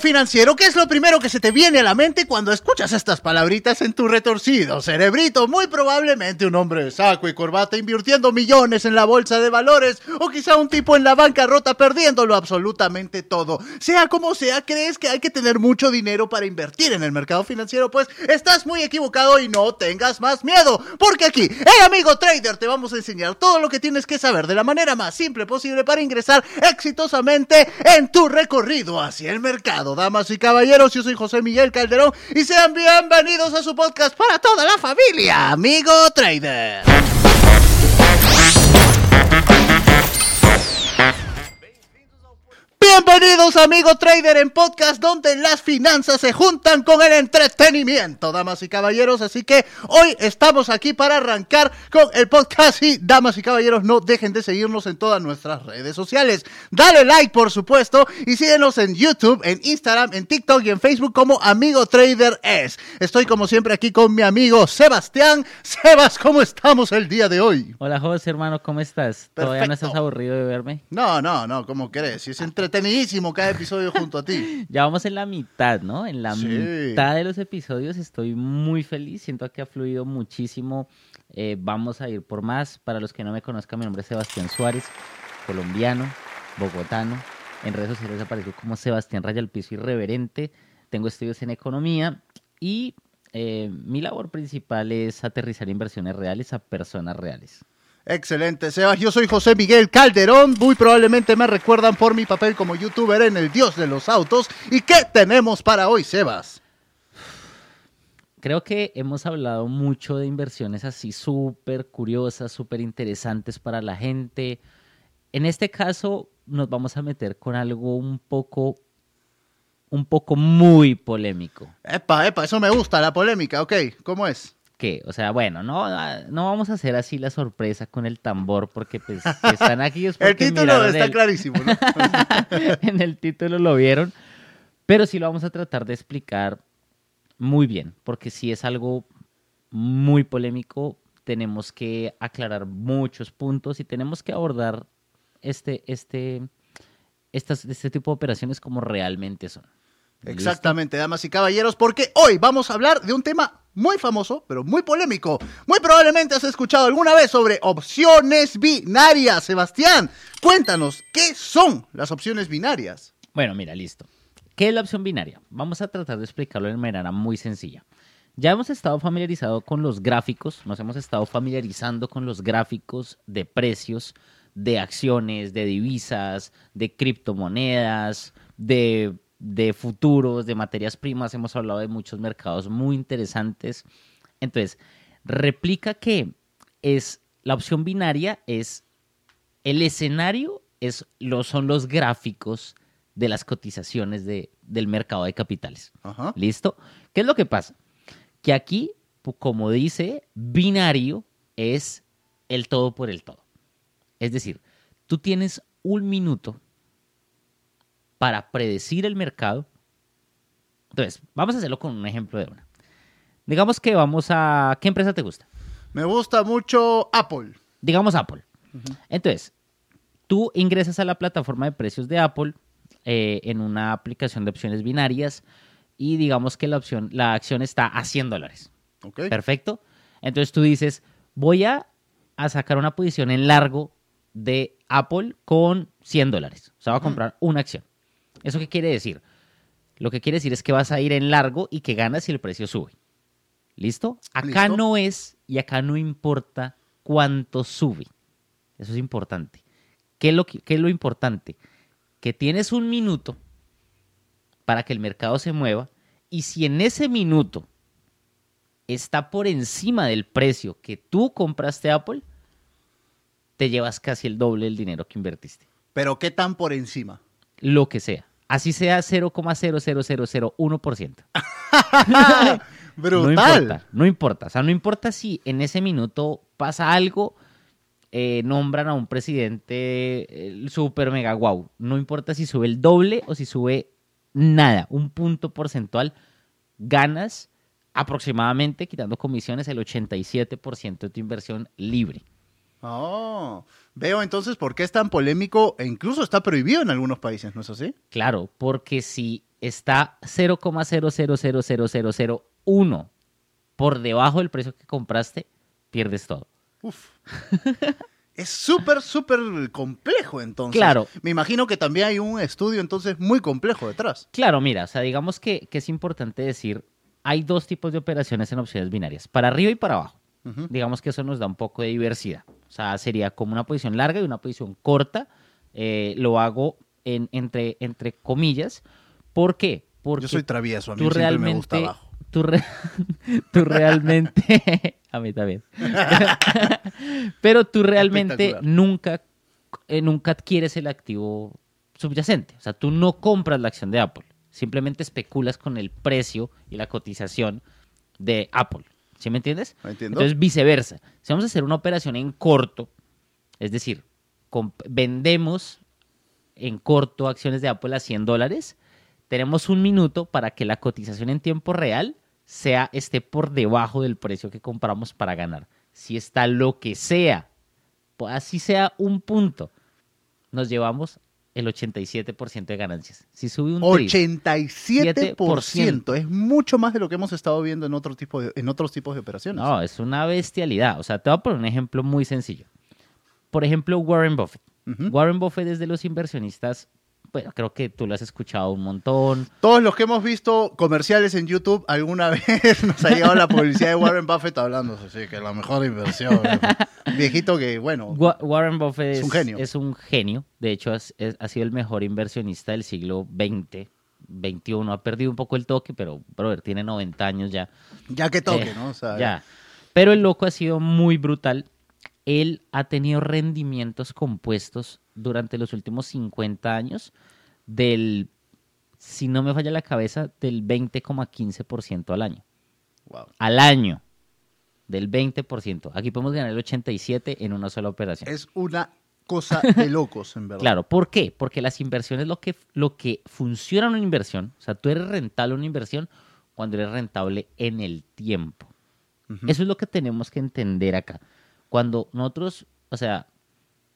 Financiero, ¿qué es lo primero que se te viene a la mente cuando escuchas estas palabritas en tu retorcido cerebrito? Muy probablemente un hombre de saco y corbata invirtiendo millones en la bolsa de valores o quizá un tipo en la bancarrota perdiéndolo absolutamente todo. Sea como sea, ¿crees que hay que tener mucho dinero para invertir en el mercado financiero? Pues estás muy equivocado y no tengas más miedo, porque aquí, hey amigo trader, te vamos a enseñar todo lo que tienes que saber de la manera más simple posible para ingresar exitosamente en tu recorrido hacia el mercado. Damas y caballeros, yo soy José Miguel Calderón y sean bienvenidos a su podcast para toda la familia, amigo trader. Bienvenidos amigo trader en podcast donde las finanzas se juntan con el entretenimiento, damas y caballeros. Así que hoy estamos aquí para arrancar con el podcast y damas y caballeros no dejen de seguirnos en todas nuestras redes sociales. Dale like por supuesto y síguenos en YouTube, en Instagram, en TikTok y en Facebook como Amigo Trader es. Estoy como siempre aquí con mi amigo Sebastián. Sebas, ¿cómo estamos el día de hoy? Hola José hermano, ¿cómo estás? ¿Todavía no estás aburrido de verme? No, no, no, ¿cómo crees? Si es entretenido cada episodio junto a ti. Ya vamos en la mitad, ¿no? En la mitad de los episodios estoy muy feliz, siento que ha fluido muchísimo. Eh, vamos a ir por más. Para los que no me conozcan, mi nombre es Sebastián Suárez, colombiano, bogotano. En redes sociales aparezco como Sebastián Raya al Piso Irreverente. Tengo estudios en economía y eh, mi labor principal es aterrizar inversiones reales a personas reales. Excelente, Sebas. Yo soy José Miguel Calderón. Muy probablemente me recuerdan por mi papel como youtuber en El Dios de los Autos. ¿Y qué tenemos para hoy, Sebas? Creo que hemos hablado mucho de inversiones así súper curiosas, súper interesantes para la gente. En este caso nos vamos a meter con algo un poco, un poco muy polémico. Epa, epa, eso me gusta, la polémica, ok. ¿Cómo es? O sea, bueno, no, no vamos a hacer así la sorpresa con el tambor porque pues están aquí. el título está clarísimo, ¿no? en el título lo vieron, pero sí lo vamos a tratar de explicar muy bien, porque si es algo muy polémico, tenemos que aclarar muchos puntos y tenemos que abordar este, este, estas, este tipo de operaciones como realmente son. Exactamente, damas y caballeros, porque hoy vamos a hablar de un tema muy famoso, pero muy polémico. Muy probablemente has escuchado alguna vez sobre opciones binarias. Sebastián, cuéntanos, ¿qué son las opciones binarias? Bueno, mira, listo. ¿Qué es la opción binaria? Vamos a tratar de explicarlo de manera muy sencilla. Ya hemos estado familiarizados con los gráficos, nos hemos estado familiarizando con los gráficos de precios de acciones, de divisas, de criptomonedas, de de futuros, de materias primas, hemos hablado de muchos mercados muy interesantes. Entonces, replica que es la opción binaria es el escenario es lo, son los gráficos de las cotizaciones de, del mercado de capitales. ¿Listo? ¿Qué es lo que pasa? Que aquí, como dice, binario es el todo por el todo. Es decir, tú tienes un minuto para predecir el mercado. Entonces, vamos a hacerlo con un ejemplo de una. Digamos que vamos a... ¿Qué empresa te gusta? Me gusta mucho Apple. Digamos Apple. Entonces, tú ingresas a la plataforma de precios de Apple eh, en una aplicación de opciones binarias y digamos que la opción, la acción está a 100 dólares. Perfecto. Entonces tú dices, voy a, a, sacar una posición en largo de Apple con 100 dólares. O sea, voy a comprar una acción. ¿Eso qué quiere decir? Lo que quiere decir es que vas a ir en largo y que ganas si el precio sube. ¿Listo? Acá no es y acá no importa cuánto sube. Eso es importante. ¿Qué es, lo, ¿Qué es lo importante? Que tienes un minuto para que el mercado se mueva y si en ese minuto está por encima del precio que tú compraste Apple, te llevas casi el doble del dinero que invertiste. ¿Pero qué tan por encima? Lo que sea. Así sea 0,00001%. Brutal. No importa, no importa. O sea, no importa si en ese minuto pasa algo, eh, nombran a un presidente super mega guau. No importa si sube el doble o si sube nada, un punto porcentual, ganas aproximadamente, quitando comisiones, el 87% de tu inversión libre. Oh, veo entonces por qué es tan polémico e incluso está prohibido en algunos países, ¿no es así? Claro, porque si está 0,000001 por debajo del precio que compraste, pierdes todo. Uf. es súper, súper complejo entonces. Claro. Me imagino que también hay un estudio entonces muy complejo detrás. Claro, mira, o sea, digamos que, que es importante decir, hay dos tipos de operaciones en opciones binarias, para arriba y para abajo. Digamos que eso nos da un poco de diversidad. O sea, sería como una posición larga y una posición corta. Eh, lo hago en, entre, entre comillas. ¿Por qué? Porque Yo soy travieso, a mí tú siempre me gusta abajo. tú, re- tú realmente, a mí también. Pero tú realmente nunca, eh, nunca adquieres el activo subyacente. O sea, tú no compras la acción de Apple. Simplemente especulas con el precio y la cotización de Apple. ¿Sí me entiendes? ¿Me entiendo? Entonces, viceversa. Si vamos a hacer una operación en corto, es decir, vendemos en corto acciones de Apple a 100 dólares, tenemos un minuto para que la cotización en tiempo real sea esté por debajo del precio que compramos para ganar. Si está lo que sea, así sea un punto, nos llevamos el 87% de ganancias. Si sube un tris, 87%. Es mucho más de lo que hemos estado viendo en, otro tipo de- en otros tipos de operaciones. No, es una bestialidad. O sea, te voy a poner un ejemplo muy sencillo. Por ejemplo, Warren Buffett. Warren Buffett es de los inversionistas, bueno, creo que tú lo has escuchado un montón. Todos los que hemos visto comerciales en YouTube, alguna vez nos ha llegado la publicidad de Warren Buffett hablando así que la mejor inversión. Viejito que, bueno, Wa- Warren Buffett Es es, un genio. es un genio. De hecho, es- es- ha sido el mejor inversionista del siglo XX, XXI. Ha perdido un poco el toque, pero, brother, tiene 90 años ya. ya que toque, Eh, ¿no? O sea, Ya. Pero el loco ha sido muy brutal. Él ha tenido rendimientos compuestos durante los últimos 50 años del, si no me falla la cabeza, del 20,15% al año. wow. Al año. Del 20%. Aquí podemos ganar el 87% en una sola operación. Es una cosa de locos, en verdad. Claro, ¿por qué? Porque las inversiones, lo que, lo que funciona en una inversión, o sea, tú eres rentable en una inversión cuando eres rentable en el tiempo. Eso es lo que tenemos que entender acá. Cuando nosotros, o sea,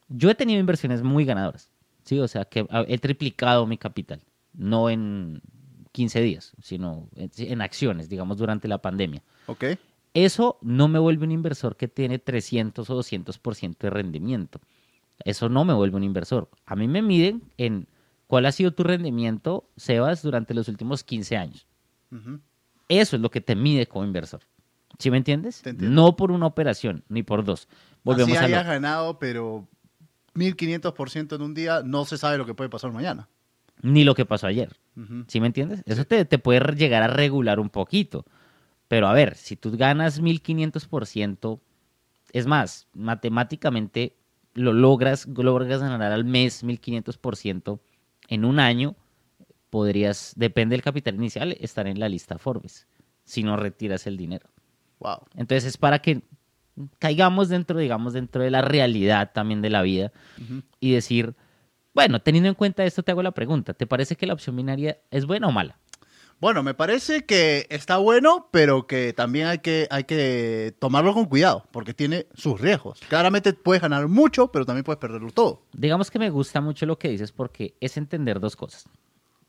yo he tenido inversiones muy ganadoras, ¿sí? O sea, que he triplicado mi capital, no en 15 días, sino en, en acciones, digamos, durante la pandemia. Ok. Eso no me vuelve un inversor que tiene 300 o 200% de rendimiento. Eso no me vuelve un inversor. A mí me miden en cuál ha sido tu rendimiento, Sebas, durante los últimos 15 años. Eso es lo que te mide como inversor. ¿Sí me entiendes? Te. No por una operación, ni por dos. Volvemos Así a hayas lo... ganado, pero 1500% en un día, no se sabe lo que puede pasar mañana. Ni lo que pasó ayer. ¿Sí me entiendes? Eso te, te puede llegar a regular un poquito. Pero a ver, si tú ganas 1500%, es más, matemáticamente lo logras, logras ganar al mes 1500% en un año, podrías, depende del capital inicial, estar en la lista Forbes, si no retiras el dinero. Wow. Entonces es para que caigamos dentro, digamos, dentro de la realidad también de la vida y decir, bueno, teniendo en cuenta esto, te hago la pregunta, ¿te parece que la opción binaria es buena o mala? Bueno, me parece que está bueno, pero que también hay que, hay que tomarlo con cuidado, porque tiene sus riesgos. Claramente puedes ganar mucho, pero también puedes perderlo todo. Digamos que me gusta mucho lo que dices porque es entender dos cosas.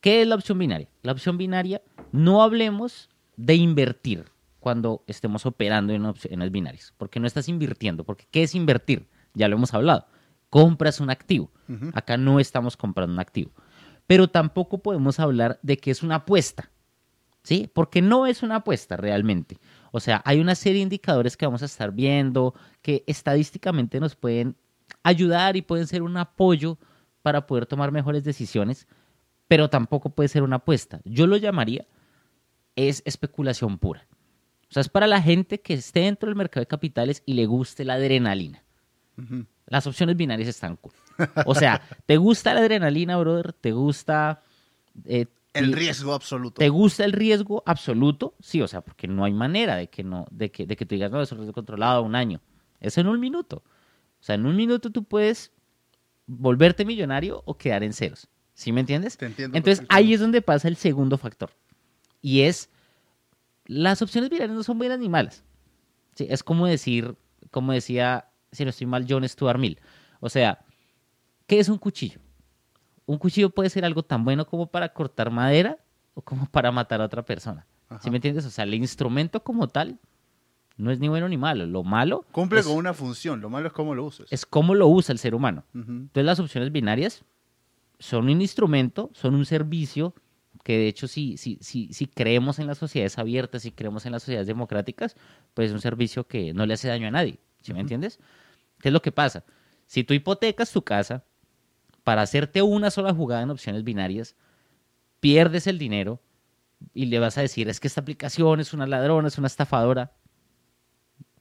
¿Qué es la opción binaria? La opción binaria, no hablemos de invertir cuando estemos operando en opciones binarias, porque no estás invirtiendo, porque ¿qué es invertir? Ya lo hemos hablado. Compras un activo. Acá no estamos comprando un activo. Pero tampoco podemos hablar de que es una apuesta. ¿Sí? Porque no es una apuesta realmente. O sea, hay una serie de indicadores que vamos a estar viendo que estadísticamente nos pueden ayudar y pueden ser un apoyo para poder tomar mejores decisiones, pero tampoco puede ser una apuesta. Yo lo llamaría es especulación pura. O sea, es para la gente que esté dentro del mercado de capitales y le guste la adrenalina. Las opciones binarias están cool. O sea, ¿te gusta la adrenalina, brother? ¿Te gusta eh, El riesgo absoluto. ¿Te gusta el riesgo absoluto? Sí, o sea, porque no hay manera de que no, de que, de que tú digas, no, eso es riesgo controlado un año. Eso en un minuto. O sea, en un minuto tú puedes volverte millonario o quedar en ceros. ¿Sí me entiendes? Te entiendo Entonces ahí es donde pasa el segundo factor. Y es, las opciones binarias no son buenas ni malas. Sí, es como decir, como decía si no estoy mal, John Stuart Mill. O sea, ¿qué es un cuchillo? Un cuchillo puede ser algo tan bueno como para cortar madera o como para matar a otra persona. Ajá. ¿Sí me entiendes? O sea, el instrumento como tal no es ni bueno ni malo. Lo malo Cumple es, con una función, lo malo es cómo lo uses. es cómo lo usa el ser humano. Ujú. Entonces las opciones binarias son un instrumento, son un servicio que de hecho si, si, si, si creemos en las sociedades abiertas, si creemos en las sociedades democráticas, pues es un servicio que no le hace daño a nadie. ¿Sí me entiendes? ¿Qué es lo que pasa? Si tú hipotecas tu casa para hacerte una sola jugada en opciones binarias, pierdes el dinero y le vas a decir, es que esta aplicación es una ladrona, es una estafadora.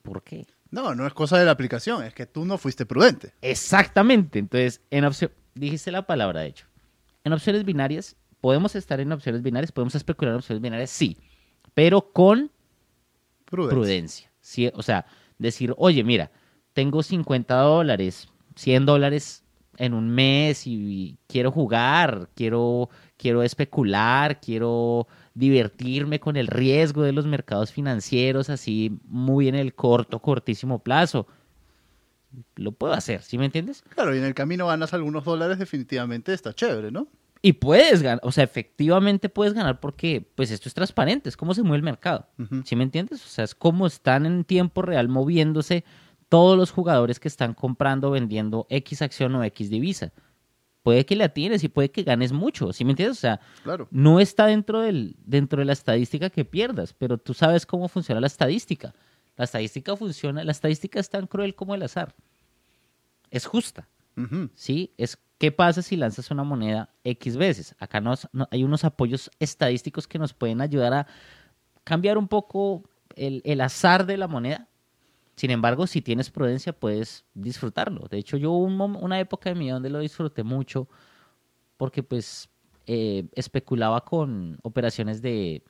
¿Por qué? No, no es cosa de la aplicación, es que tú no fuiste prudente. Exactamente. Entonces, en opción, dijiste la palabra, de hecho. En opciones binarias, podemos estar en opciones binarias, podemos especular en opciones binarias, sí, pero con Prudencia. prudencia. Sí, o sea, decir, oye, mira, tengo 50 dólares, 100 dólares en un mes y quiero jugar, quiero, quiero especular, quiero divertirme con el riesgo de los mercados financieros, así muy en el corto, cortísimo plazo. Lo puedo hacer, ¿sí me entiendes? Claro, y en el camino ganas algunos dólares, definitivamente está chévere, ¿no? Y puedes ganar, o sea, efectivamente puedes ganar porque pues esto es transparente, es cómo se mueve el mercado. ¿Sí me entiendes? O sea, es como están en tiempo real moviéndose todos los jugadores que están comprando, vendiendo X acción o X divisa. Puede que la tienes y puede que ganes mucho, ¿sí me entiendes? O sea, Claro. no está dentro, del, dentro de la estadística que pierdas, pero tú sabes cómo funciona la estadística. La estadística funciona, la estadística es tan cruel como el azar. Es justa. ¿Sí? Es qué pasa si lanzas una moneda X veces. Acá no- hay unos apoyos estadísticos que nos pueden ayudar a cambiar un poco el, el azar de la moneda. Sin embargo, si tienes prudencia, puedes disfrutarlo. De hecho, yo un una época de mi vida donde lo disfruté mucho porque pues eh, especulaba con operaciones de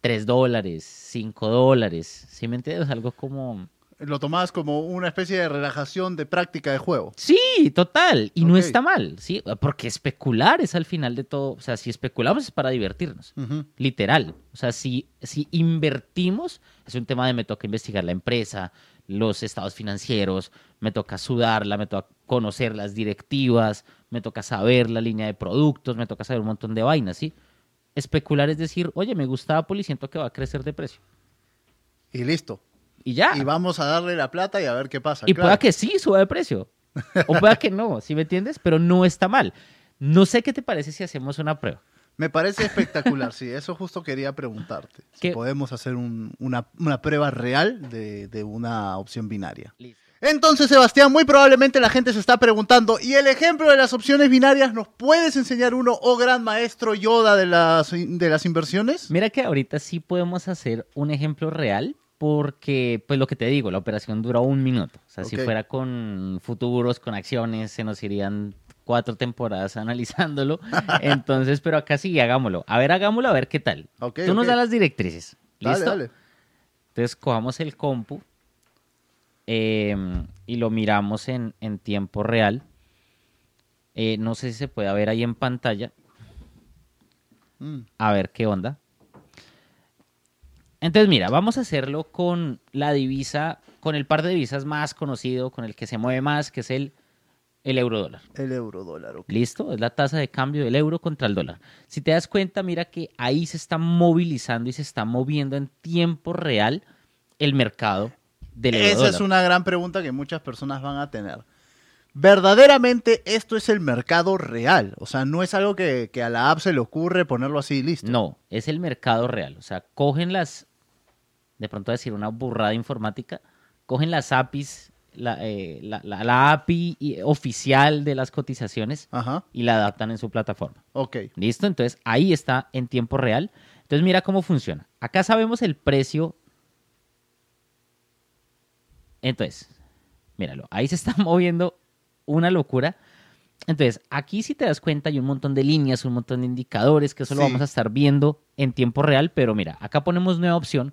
3 dólares, 5 dólares. ¿Sí me entiendes? Algo como... Lo tomabas como una especie de relajación de práctica de juego. Sí, total. Y no está mal, ¿sí? Porque especular es al final de todo. O sea, si especulamos es para divertirnos. Literal. O sea, si, si invertimos, es un tema de me toca investigar la empresa, los estados financieros, me toca sudarla, me toca conocer las directivas, me toca saber la línea de productos, me toca saber un montón de vainas, ¿sí? Especular es decir, oye, me gusta Apple y siento que va a crecer de precio. Y listo. Y ya. Y vamos a darle la plata y a ver qué pasa. Y claro. pueda que sí suba de precio. O pueda que no, ¿sí me entiendes? Pero no está mal. No sé qué te parece si hacemos una prueba. Me parece espectacular, sí. Eso justo quería preguntarte. Si ¿Qué? podemos hacer un- una, una prueba real de, de una opción binaria. Entonces, Sebastián, muy probablemente la gente se está preguntando, ¿y el ejemplo de las opciones binarias nos puedes enseñar uno, oh gran maestro Yoda de las, de las inversiones? Mira que ahorita sí podemos hacer un ejemplo real porque, pues lo que te digo, la operación dura un minuto. O sea, si fuera con futuros, con acciones, se nos irían cuatro temporadas analizándolo. Entonces, pero acá sí, hagámoslo. A ver, hagámoslo, a ver qué tal. Tú nos das las directrices. Dale, ¿Listo? dale. Entonces cojamos el compu eh, y lo miramos en, en tiempo real. Eh, no sé si se puede ver ahí en pantalla. Mm, A ver qué onda. Entonces, mira, vamos a hacerlo con la divisa, con el par de divisas más conocido, con el que se mueve más, que es el, el euro dólar. el euro dólar, ok. ¿Listo? Es la tasa de cambio del euro contra el dólar. Si te das cuenta, mira que ahí se está movilizando y se está moviendo en tiempo real el mercado del euro Esa dólar. es una gran pregunta que muchas personas van a tener. Verdaderamente esto es el mercado real. O sea, no es algo que, que a la app se le ocurre ponerlo así y listo. No, es el mercado real. O sea, cogen las, de pronto decir una burrada informática, cogen las APIs, la, eh, la- la- la API oficial de las cotizaciones Ajá, y la adaptan en su plataforma. ok. ¿Listo? Entonces ahí está en tiempo real. Entonces mira cómo funciona. Acá sabemos el precio. Entonces, míralo, ahí se está moviendo una locura. Entonces, aquí si te das cuenta hay un montón de líneas, un montón de indicadores, que eso lo vamos a estar viendo en tiempo real, pero mira, acá ponemos nueva opción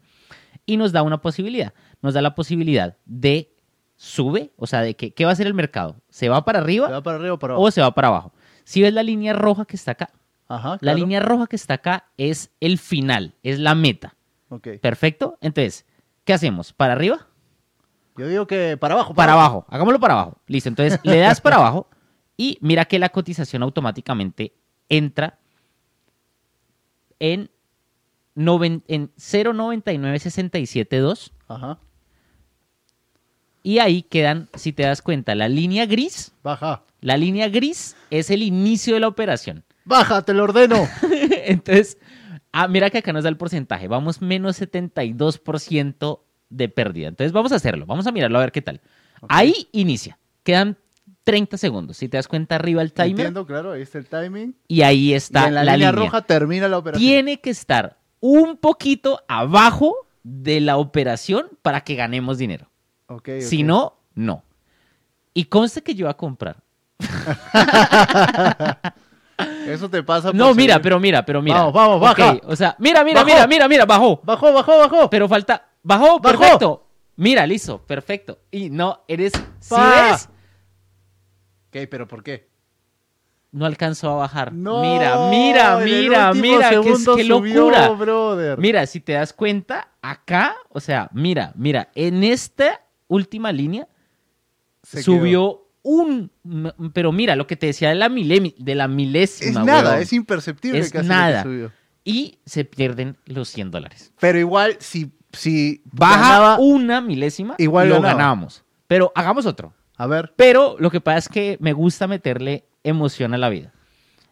y nos da una posibilidad. Nos da la posibilidad de sube, o sea, de que, ¿qué va a hacer el mercado? ¿Se va para arriba ¿Se va para arriba o para abajo? o se va para abajo? Si ves la línea roja que está acá, Ajá, la línea roja que está acá es el final, es la meta. Perfecto. Entonces, ¿qué hacemos? ¿Para arriba? Yo digo que para abajo. Para abajo, hagámoslo para abajo. Listo, entonces le das para abajo y mira que la cotización automáticamente entra en, noven- en 0.99672 Ajá. y ahí quedan, si te das cuenta, la línea gris. Baja. La línea gris es el inicio de la operación. Baja, te lo ordeno. Entonces, ah, mira que acá nos da el porcentaje. Vamos menos 72% de pérdida. Entonces, vamos a hacerlo. Vamos a mirarlo a ver qué tal. Ahí inicia. Quedan 30 segundos. Si te das cuenta, arriba el timer. Entiendo, claro, ahí está el timing. Y ahí está y en la, la, línea, línea. roja termina la operación. Tiene que estar un poquito abajo de la operación para que ganemos dinero. Ok, Si no, no. Y conste que yo voy a comprar. Eso te pasa por No, mira, pero mira, pero mira. Vamos, vamos, baja. O sea, mira, mira, Bajó. mira, mira, mira, bajó. Bajó, bajó, bajó. Pero falta. Bajó, Bajó. perfecto. Mira, listo, perfecto. Y no, eres. ¿Sí ves? Ok, pero ¿por qué? No alcanzó a bajar. No, mira, mira, mira, mira, qué, segundo qué subió, locura. brother. Mira, si te das cuenta, acá, o sea, mira, mira, en esta última línea Se subió un. Pero mira, lo que te decía de la, milemi- de la milésima. Es nada, es imperceptible Es casi lo que nada. subió. Y se pierden los 100 dólares. Pero igual, si, si Baja ganaba- una milésima, Igual lo ganaba. ganábamos. Pero hagamos otro. A ver, Pero lo que pasa es que me gusta meterle emoción a la vida.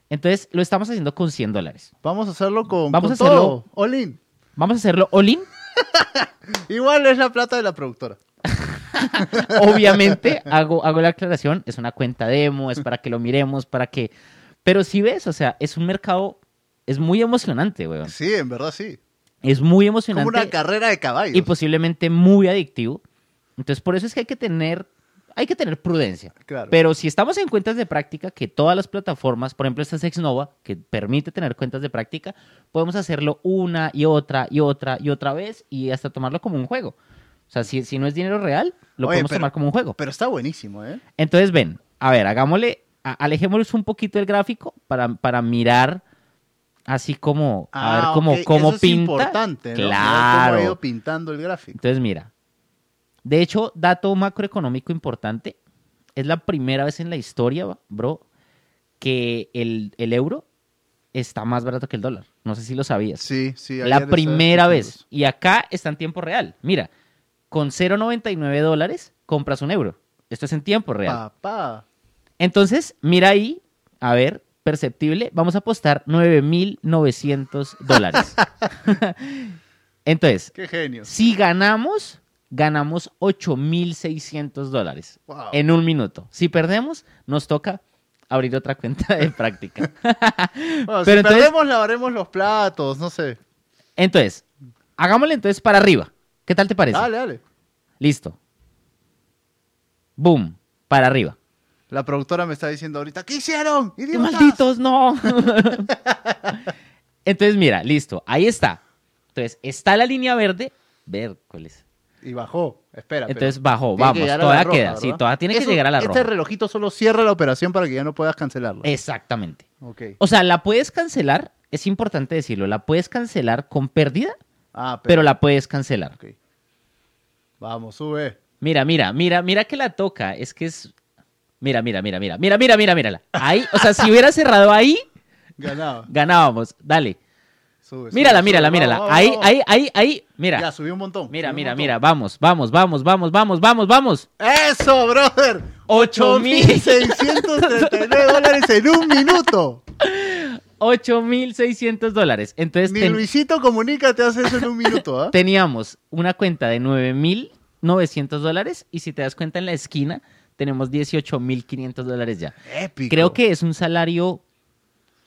Entonces lo estamos haciendo con 100 dólares. vamos a hacerlo con, Vamos con a hacerlo- todo. All in. Vamos a hacerlo all-in. Igual es la plata de la productora. Obviamente, hago, hago la aclaración, es una cuenta demo, es para que lo miremos, para que... Pero si ves, o sea, es un mercado, es muy emocionante, weón. Sí, en verdad sí. Es muy Como emocionante una carrera de caballos. y posiblemente muy adictivo. Entonces, por eso es que hay que tener, hay que tener prudencia. Claro. Pero si estamos en cuentas de práctica, que todas las plataformas, por ejemplo, esta es Exnova, que permite tener cuentas de práctica, podemos hacerlo una y otra y otra y otra vez y hasta tomarlo como un juego. O sea, si, si no es dinero real, lo Oye, podemos pero- tomar como un juego. Pero está buenísimo, ¿eh? Entonces, ven, a ver, hagámosle, a- alejémonos un poquito del gráfico para, para mirar así como, a ver cómo, Ah, ok, cómo eso es pinta. importante, ¿no? Claro. Cómo ha ido pintando el gráfico. Entonces, mira. De hecho, dato macroeconómico importante. Es la primera vez en la historia, bro, que el, el euro está más barato que el dólar. No sé si lo sabías. Sí, sí. la primera vez. Y acá está en tiempo real. Mira, con 0,99 dólares compras un euro. Esto es en tiempo real. Papá. Entonces, mira ahí, a ver, perceptible, vamos a apostar 9.900 dólares. Entonces, Qué genio. si ganamos, ganamos 8.600 dólares Wow. en un minuto. Si perdemos, nos toca abrir otra cuenta de práctica. Bueno, Pero si entonces- perdemos, lavaremos los platos, no sé. Entonces, hagámosle entonces para arriba. ¿Qué tal te parece? Dale, dale. Listo. Boom, para arriba. La productora me está diciendo ahorita, ¿qué hicieron? ¡Qué malditos, no! Entonces, mira, listo, ahí está. Entonces, está la línea verde, vércoles. Y bajó. Espera. Entonces bajó, tiene que vamos, la todavía roja, queda, sí, todavía tiene que llegar a la Este roja. relojito solo cierra la operación para que ya no puedas cancelarla. Exactamente. Ok. O sea, la puedes cancelar, es importante decirlo, la puedes cancelar con pérdida, Ah, pero la puedes cancelar. ok. Vamos, sube. Mira, mira, mira, mira que la toca, es que es... Mira, mira, mira, mira, mira, mira, mira, mírala. Ahí, o sea, si hubiera cerrado ahí, Ganaba. ganábamos. Dale. Sube, sube, Mírala, sube. mírala, mírala. vamos, Ahí, vamos. ahí, ahí, ahí. Mira. Ya, subió un montón. Mira, mira, montón. mira. Vamos, vamos, vamos, vamos, vamos, vamos, vamos. ¡Eso, brother! 8.639 dólares en un minuto. 8.600 dólares. Entonces Ni ten- Luisito Comunica te hace eso en un minuto, ¿ah? teníamos una cuenta de 9.900 dólares y si te das cuenta en la esquina tenemos 18.500 dólares ya. Épico. Creo que es un salario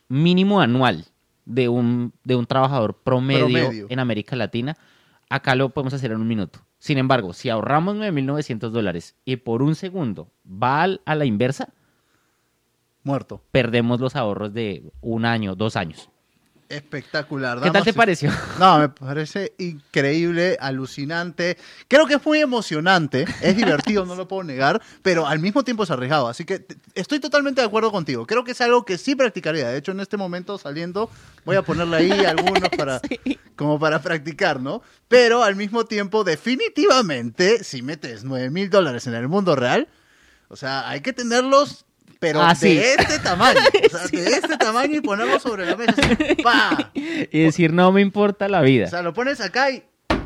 mínimo anual de un, de un trabajador promedio, Promedio. en América Latina. Acá lo podemos hacer en un minuto. Sin embargo, si ahorramos 9.900 dólares y por un segundo va al- a la inversa, Muerto. perdemos los ahorros de un año, dos años. Espectacular. ¿Qué tal te pareció? No, me parece increíble, alucinante. Creo que es muy emocionante, es divertido, no lo puedo negar, pero al mismo tiempo es arriesgado. Así que estoy totalmente de acuerdo contigo. Creo que es algo que sí practicaría. De hecho, en este momento saliendo, voy a ponerle ahí algunos para, como para practicar, ¿no? Pero al mismo tiempo, definitivamente, si metes 9 mil dólares en el mundo real, o sea, hay que tenerlos. Pero Ah, de sí. este tamaño, o sea, de este tamaño y ponerlos sobre la mesa. así, ¡pa! Y decir, no me importa la vida. O sea, lo pones acá y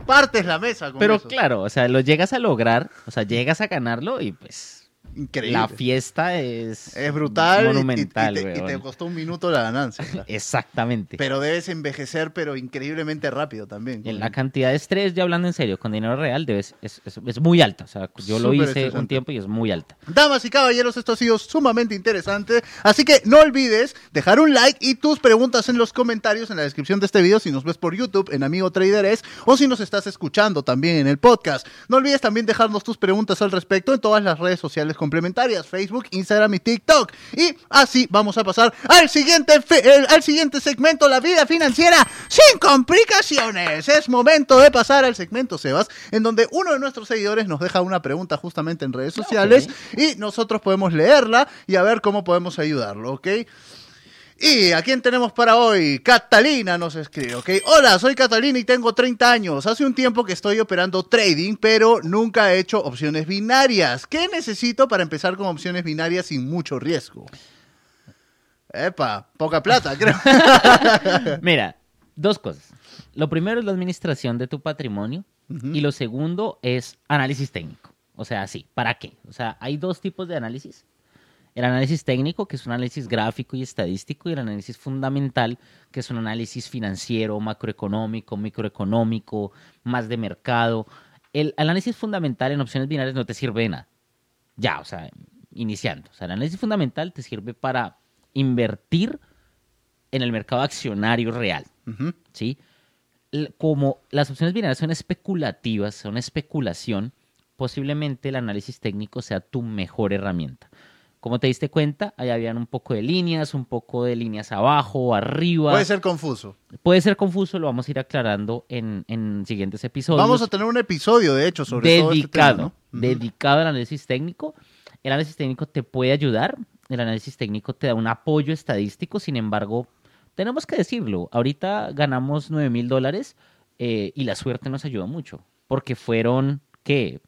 partes la mesa con Pero eso. claro, o sea, lo llegas a lograr, o sea, llegas a ganarlo y pues Increíble. la fiesta es, es brutal y- y- monumental, y, te, y te weón. costó un minuto la ganancia. Exactamente. Pero debes envejecer, pero increíblemente rápido también. En la cantidad de estrés, ya hablando en serio, con dinero real, debes, es, es- es muy alta. O sea, yo lo hice un tiempo y es muy alta. Damas y caballeros, esto ha sido sumamente interesante. Así que no olvides dejar un like y tus preguntas en los comentarios en la descripción de este video si nos ves por YouTube en Amigo Trader es o si nos estás escuchando también en el podcast. No olvides también dejarnos tus preguntas al respecto en todas las redes sociales complementarias, Facebook, Instagram y TikTok. Y así vamos a pasar al siguiente, el- al siguiente segmento, la vida financiera sin complicaciones. Es momento de pasar al segmento, Sebas, en donde uno de nuestros seguidores nos deja una pregunta justamente en redes sociales y nosotros podemos leerla y a ver cómo podemos ayudarlo, ¿ok? Y a quién tenemos para hoy? Catalina nos escribe, ¿ok? Hola, soy Catalina y tengo 30 años. Hace un tiempo que estoy operando trading, pero nunca he hecho opciones binarias. ¿Qué necesito para empezar con opciones binarias sin mucho riesgo? Epa, poca plata, creo. Mira, dos cosas. Lo primero es la administración de tu patrimonio y lo segundo es análisis técnico. O sea, sí, ¿para qué? O sea, hay dos tipos de análisis. El análisis técnico, que es un análisis gráfico y estadístico, y el análisis fundamental, que es un análisis financiero, macroeconómico, microeconómico, más de mercado. El análisis fundamental en opciones binarias no te sirve de nada. Ya, o sea, iniciando. O sea, el análisis fundamental te sirve para invertir en el mercado accionario real. ¿sí? Como las opciones binarias son especulativas, son especulación, posiblemente el análisis técnico sea tu mejor herramienta. Como te diste cuenta, ahí habían un poco de líneas, un poco de líneas abajo, arriba. Puede ser confuso. Puede ser confuso, lo vamos a ir aclarando en, en siguientes episodios. Vamos a tener un episodio, de hecho, sobre todo este tema, dedicado, ¿no? Dedicado al análisis técnico. El análisis técnico te puede ayudar, el análisis técnico te da un apoyo estadístico, sin embargo, tenemos que decirlo, ahorita ganamos 9 mil dólares eh, y la suerte nos ayudó mucho, porque fueron, ¿qué?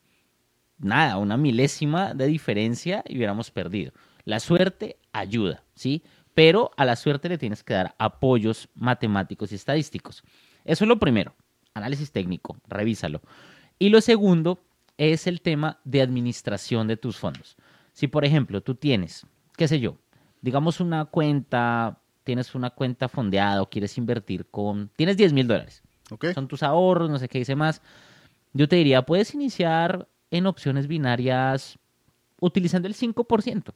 Nada, una milésima de diferencia y hubiéramos perdido. La suerte ayuda, ¿sí? Pero a la suerte le tienes que dar apoyos matemáticos y estadísticos. Eso es lo primero, análisis técnico, revísalo. Y lo segundo es el tema de administración de tus fondos. Si, por ejemplo, tú tienes, qué sé yo, digamos una cuenta, tienes una cuenta fondeada o quieres invertir con, tienes 10 mil dólares, ¿Ok? son tus ahorros, no sé qué dice más, yo te diría, puedes iniciar en opciones binarias utilizando el 5%.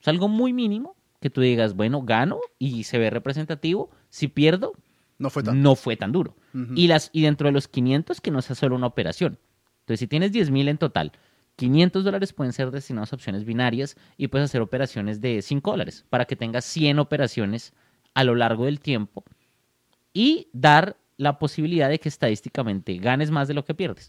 Es algo muy mínimo que tú digas, bueno, gano y se ve representativo. Si pierdo, No fue tanto. no fue tan duro. Y, las, y dentro de los 500, que no sea solo una operación. Entonces, si tienes 10 mil en total, 500 dólares pueden ser destinados a opciones binarias y puedes hacer operaciones de 5 dólares para que tengas 100 operaciones a lo largo del tiempo y dar la posibilidad de que estadísticamente ganes más de lo que pierdes.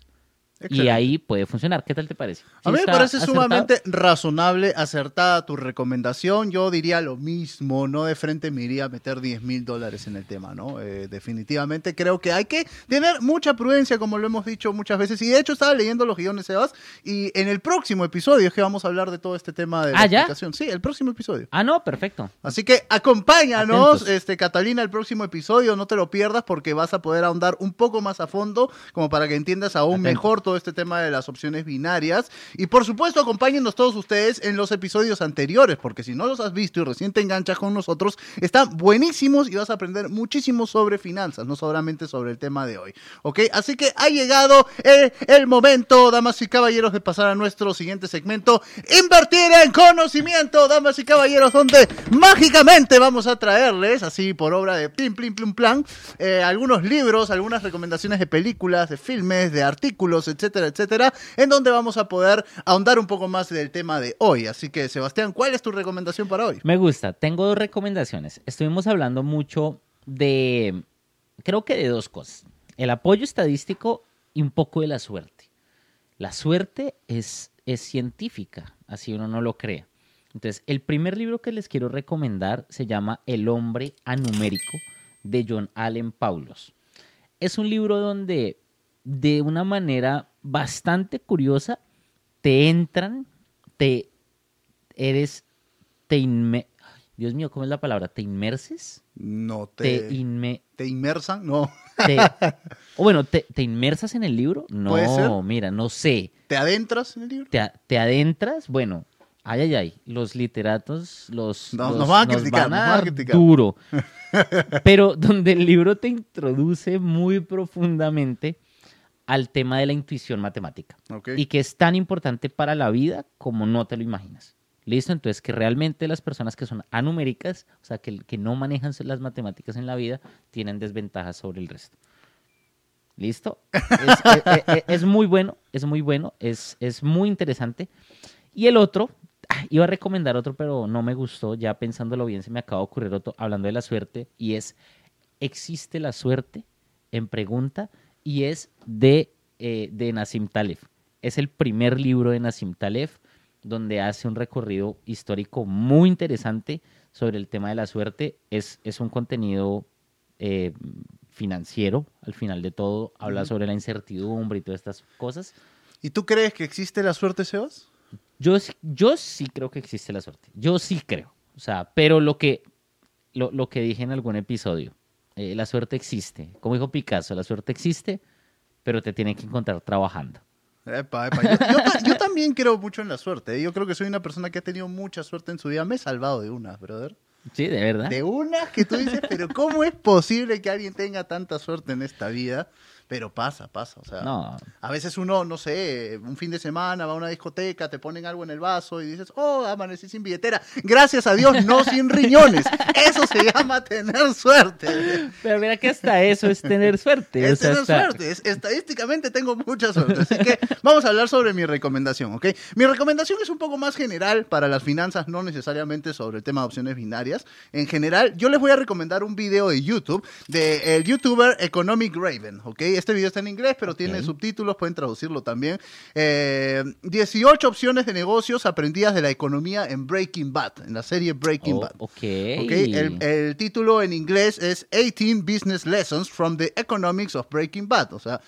Y ahí puede funcionar. ¿Qué tal te parece? A ¿Sí mí me parece acertado? sumamente razonable, acertada tu recomendación. Yo diría lo mismo, no de frente me iría a meter 10 mil dólares en el tema, ¿no? Eh, definitivamente creo que hay que tener mucha prudencia, como lo hemos dicho muchas veces. Y de hecho estaba leyendo los guiones, Sebas, y en el próximo episodio es que vamos a hablar de todo este tema de la Ah, ¿ya? Sí, el próximo episodio. Ah, no, perfecto. Así que acompáñanos, Atentos. este Catalina, el próximo episodio, no te lo pierdas porque vas a poder ahondar un poco más a fondo, como para que entiendas aún Atentos. mejor todo este tema de las opciones binarias. Y por supuesto, acompáñennos todos ustedes en los episodios anteriores, porque si no los has visto y recién te enganchas con nosotros, están buenísimos y vas a aprender muchísimo sobre finanzas, no solamente sobre el tema de hoy. ¿Ok? Así que ha llegado el, el momento, damas y caballeros, de pasar a nuestro siguiente segmento, invertir en conocimiento, damas y caballeros, donde mágicamente vamos a traerles, así por obra de plim, plim, plum, plan, eh, algunos libros, algunas recomendaciones de películas, de filmes, de artículos, etcétera, etcétera, en donde vamos a poder ahondar un poco más del tema de hoy. Así que, Sebastián, ¿cuál es tu recomendación para hoy? Me gusta. Tengo dos recomendaciones. Estuvimos hablando mucho de, creo que de dos cosas. El apoyo estadístico y un poco de la suerte. La suerte es, es científica, así uno no lo crea. Entonces, el primer libro que les quiero recomendar se llama El hombre anumérico de John Allen Paulos. Es un libro donde de una manera bastante curiosa te entran, te eres, te inme- Dios mío, ¿cómo es la palabra? ¿Te inmerses? No Te, te, inme- te inmersan, no. te- o bueno, te, te inmersas en el libro? No, ¿Puede ser? mira, no sé. ¿Te adentras en el libro? ¿Te, te adentras? Bueno, ay, ay, ay. Los literatos los, Nos- los- nos van a criticar, nos van a criticar. duro. Pero donde el libro te introduce muy profundamente al tema de la intuición matemática y que es tan importante para la vida como no te lo imaginas. ¿Listo? Entonces, que realmente las personas que son anuméricas, o sea, que, que no manejan las matemáticas en la vida, tienen desventajas sobre el resto. ¿Listo? Es, es- es- es muy bueno, es muy bueno, es, es muy interesante. Y el otro, ah, iba a recomendar otro, pero no me gustó, ya pensándolo bien, se me acaba de ocurrir otro, hablando de la suerte, y es, ¿existe la suerte? En pregunta, y es de, eh, de Nassim Taleb. Es el primer libro de Nassim Taleb donde hace un recorrido histórico muy interesante sobre el tema de la suerte. Es, es un contenido eh, financiero, al final de todo, habla sobre la incertidumbre y todas estas cosas. ¿Y tú crees que existe la suerte, Sebas? Yo, sí- yo sí creo que existe la suerte. Yo sí creo. O sea, pero lo que, lo, lo que dije en algún episodio, eh, la suerte existe. Como dijo Picasso, la suerte existe, pero te tiene que encontrar trabajando. Epa, epa. Yo, yo también creo mucho en la suerte. ¿eh? Yo creo que soy una persona que ha tenido mucha suerte en su vida. Me he salvado de unas, brother. Sí, de verdad. De unas que tú dices, pero ¿cómo es posible que alguien tenga tanta suerte en esta vida? Pero pasa, pasa. O sea, No, a veces uno, no sé, un fin de semana va a una discoteca, te ponen algo en el vaso y dices, oh, amanecí sin billetera. Gracias a Dios, no sin riñones. Eso se llama tener suerte. pero mira que hasta eso es tener suerte. o Es sea, tener hasta- suerte. Es- estadísticamente tengo mucha suerte. Así que vamos a hablar sobre mi recomendación, ¿ok? Mi recomendación es un poco más general para las finanzas, no necesariamente sobre el tema de opciones binarias. En general, yo les voy a recomendar un video de YouTube de el youtuber Economic Raven, ¿ok? Este video está en inglés, pero tiene subtítulos, pueden traducirlo también. Eh, 18 opciones de negocios aprendidas de la economía en Breaking Bad, en la serie Breaking Oh, Bad. ok. Ok, El, el título en inglés es 18 Business Lessons from the Economics of Breaking Bad. O sea,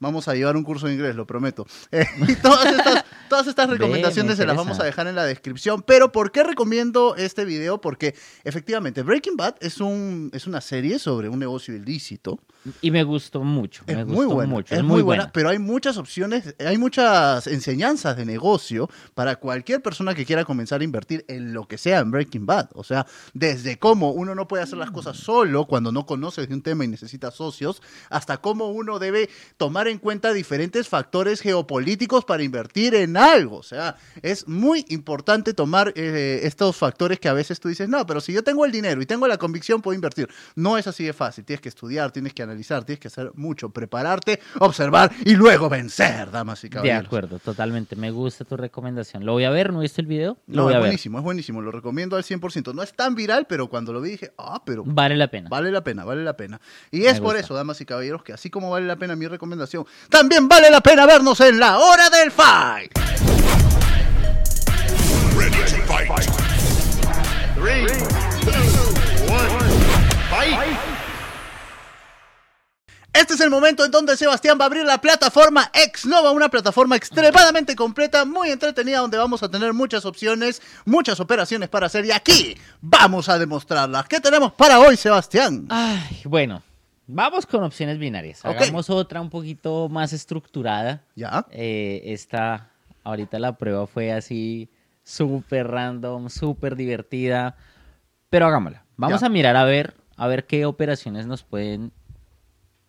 vamos a llevar un curso de inglés, lo prometo. Eh, y todas estas, todas estas recomendaciones me se las vamos a dejar en la descripción. Pero ¿por qué recomiendo este video? Porque efectivamente Breaking Bad es, un, es una serie sobre un negocio ilícito. Y me gustó mucho. Es me muy gustó buena, mucho. es muy buena, pero hay muchas opciones, hay muchas enseñanzas de negocio para cualquier persona que quiera comenzar a invertir en lo que sea en Breaking Bad. O sea, desde cómo uno no puede hacer las cosas solo cuando no conoces de un tema y necesita socios, hasta cómo uno debe tomar en cuenta diferentes factores geopolíticos para invertir en algo. O sea, es muy importante tomar eh, estos factores que a veces tú dices, no, pero si yo tengo el dinero y tengo la convicción, puedo invertir. No es así de fácil. Tienes que estudiar, tienes que analizar, tienes que hacer mucho, prepararte, observar y luego vencer, damas y De caballeros. acuerdo, totalmente. Me gusta tu recomendación. Lo voy a ver, ¿no he visto el video? Lo No, voy es a ver. buenísimo, es buenísimo. Lo recomiendo al 100%. No es tan viral, pero cuando lo vi dije, ah, pero Vale la pena. Vale la pena, vale la pena. Y es por eso, damas y caballeros, que así como vale la pena mi recomendación, también vale la pena vernos en la hora del fight. Ready to fight. Three, two, one, fight! Este es el momento en donde Sebastián va a abrir la plataforma Exnova, una plataforma extremadamente completa, muy entretenida, donde vamos a tener muchas opciones, muchas operaciones para hacer. Y aquí vamos a demostrarlas. ¿Qué tenemos para hoy, Sebastián? Ay, bueno, vamos con opciones binarias. Hagamos otra un poquito más estructurada. Ya. Eh, esta, ahorita la prueba fue así súper random, súper divertida, pero hagámosla. Vamos Ya. a mirar a ver, a ver qué operaciones nos pueden,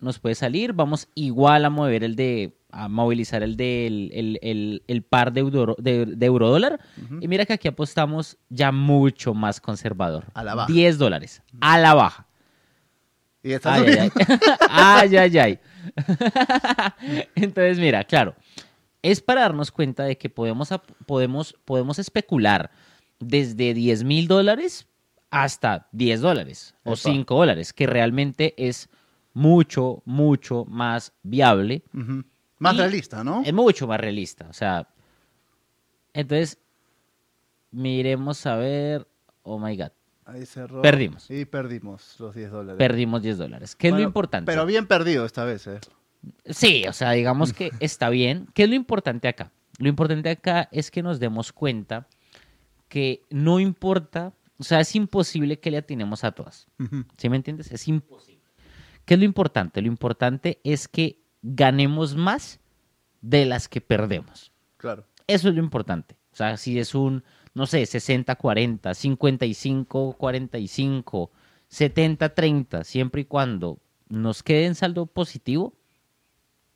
nos puede salir. Vamos igual a mover el de, a movilizar el del el, el- el par de, euro, de, de eurodólar. Y mira que aquí apostamos ya mucho más conservador. A la baja. 10 dólares, a la baja. Y Ay, ay, ay. ay, ay, ay. Entonces, mira, claro, es para darnos cuenta de que podemos, podemos, podemos especular desde 10 mil dólares hasta 10 dólares o Epa. 5 dólares, que realmente es mucho, mucho más viable. Más Y- realista, ¿no? es mucho más realista. O sea, entonces, miremos a ver. Oh my God, Ahí cerró. Perdimos. Y perdimos los 10 dólares. perdimos 10 dólares. ¿Qué es Bueno, lo importante? Pero bien perdido esta vez, ¿eh? Sí, o sea, digamos que está bien. ¿Qué es lo importante acá? Lo importante acá es que nos demos cuenta que no importa, o sea, es imposible que le atinemos a todas. ¿Sí me entiendes? Es imposible. ¿Qué es lo importante? Lo importante es que ganemos más de las que perdemos. Claro. Eso es lo importante. O sea, si es un, no sé, 60-40, 55-45, 70-30, siempre y cuando nos quede en saldo positivo,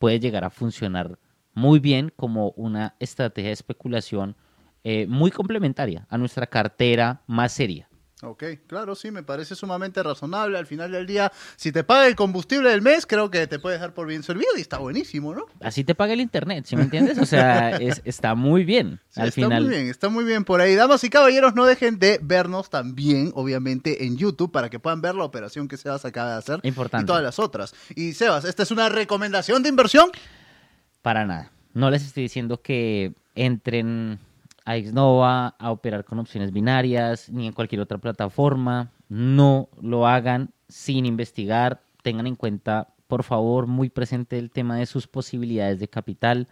puede llegar a funcionar muy bien como una estrategia de especulación eh, muy complementaria a nuestra cartera más seria. Ok, claro, sí, me parece sumamente razonable. Al final del día, si te paga el combustible del mes, creo que te puedes dar por bien servido y está buenísimo, ¿no? Así te paga el internet, ¿sí me entiendes? O sea, es- está muy bien. Sí, Al está final, muy bien, está muy bien por ahí. Damas y caballeros, no dejen de vernos también, obviamente, en YouTube para que puedan ver la operación que Sebas acaba de hacer Importante. y todas las otras. Y Sebas, ¿esta es una recomendación de inversión? Para nada. No les estoy diciendo que entren a Xnova a operar con opciones binarias ni en cualquier otra plataforma. No lo hagan sin investigar. Tengan en cuenta, por favor, muy presente el tema de sus posibilidades de capital.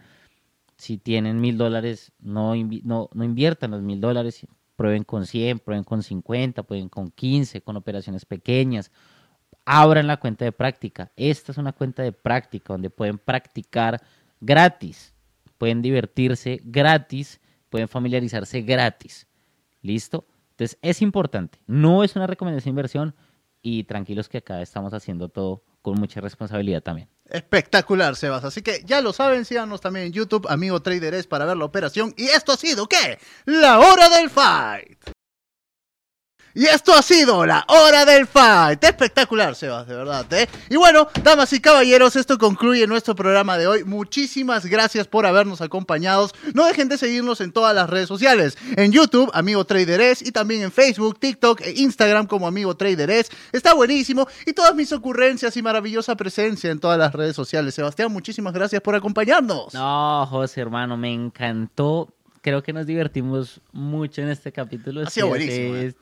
Si tienen mil dólares, no, no, no inviertan los mil dólares. Prueben con 100, prueben con 50, prueben con 15, con operaciones pequeñas abran la cuenta de práctica. Esta es una cuenta de práctica donde pueden practicar gratis, pueden divertirse gratis, pueden familiarizarse gratis. ¿Listo? Entonces es importante. No es una recomendación de inversión y tranquilos que acá estamos haciendo todo con mucha responsabilidad también. Espectacular, Sebas. Así que ya lo saben, síganos también en YouTube, amigo Trader es para ver la operación. Y esto ha sido, ¿qué? La hora del fight. Y esto ha sido la hora del fight. Espectacular, Sebas, de verdad, ¿eh? Y bueno, damas y caballeros, esto concluye nuestro programa de hoy. Muchísimas gracias por habernos acompañado. No dejen de seguirnos en todas las redes sociales. En YouTube, Amigo Trader es, y también en Facebook, TikTok e Instagram como Amigo Trader es. Está buenísimo. Y todas mis ocurrencias y maravillosa presencia en todas las redes sociales. Sebastián, muchísimas gracias por acompañarnos. No, José, hermano, me encantó. Creo que nos divertimos mucho en este capítulo. Ha sido buenísimo, eh.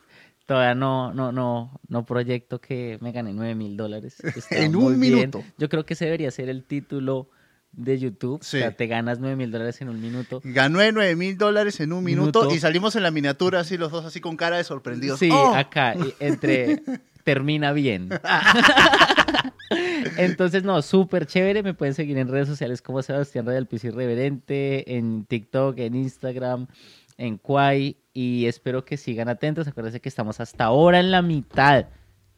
Todavía no, no, no, no proyecto que me gané 9 mil dólares. En un bien. minuto. Yo creo que ese debería ser el título de YouTube. Sí. O sea, te ganas 9 mil dólares en un minuto. Gané 9 mil dólares en un minuto, Minuto. y salimos en la miniatura así los dos así con cara de sorprendidos. Sí, ¡Oh! acá, entre termina bien. Entonces, no, súper chévere. Me pueden seguir en redes sociales como Sebastián Rey del Piso Irreverente, en TikTok, en Instagram, en Quai. Y espero que sigan atentos. Acuérdense que estamos hasta ahora en la mitad.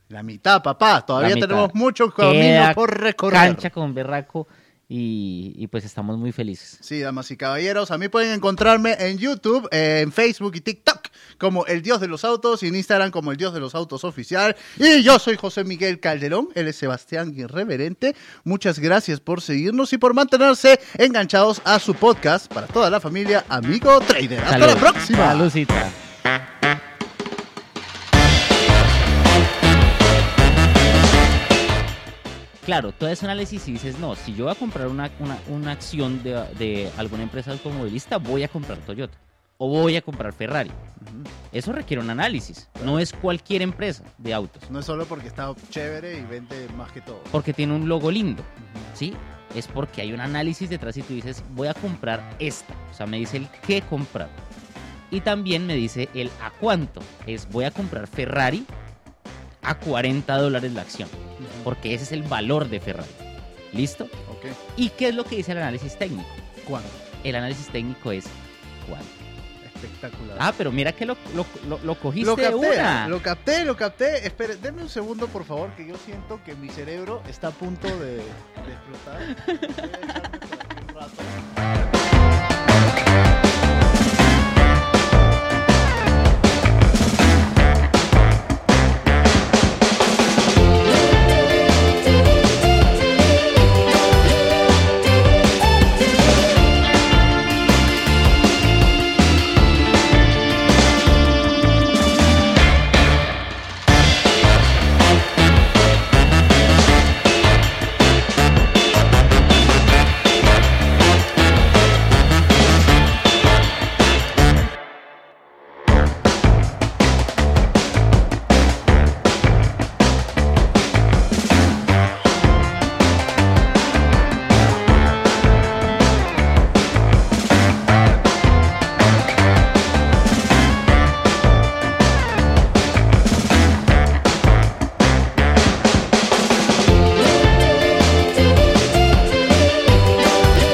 La mitad, papá. Todavía mitad. tenemos mucho camino Queda por recorrer. Cancha con Berraco. Y, y pues estamos muy felices. Sí, damas y caballeros, a mí pueden encontrarme en YouTube, eh, en Facebook y TikTok como El Dios de los Autos y en Instagram como El Dios de los Autos Oficial. Y yo soy José Miguel Calderón, él es Sebastián Irreverente. Muchas gracias por seguirnos y por mantenerse enganchados a su podcast para toda la familia Amigo Trader. Hasta la próxima. Saludcita. Claro, haces un análisis y dices, no, si yo voy a comprar una, una, una acción de, de alguna empresa automovilista, voy a comprar Toyota o voy a comprar Ferrari. Eso requiere un análisis. No es cualquier empresa de autos, No es solo porque está chévere y vende más que todo. porque tiene un logo lindo, ¿sí? Es porque hay un análisis detrás y tú dices, voy a comprar esta. O sea, me dice el qué comprar. Y también me dice el a cuánto. Es voy a comprar Ferrari a 40 dólares la acción. Porque ese es el valor de Ferrari. ¿Listo? ¿Y qué es lo que dice el análisis técnico? ¿Cuándo? El análisis técnico es cuánto. Espectacular. Ah, pero mira que lo, lo, lo- lo cogiste Lo capté, una. lo capté, lo capté. Espere, denme un segundo, por favor, que yo siento que mi cerebro está a punto de, de explotar.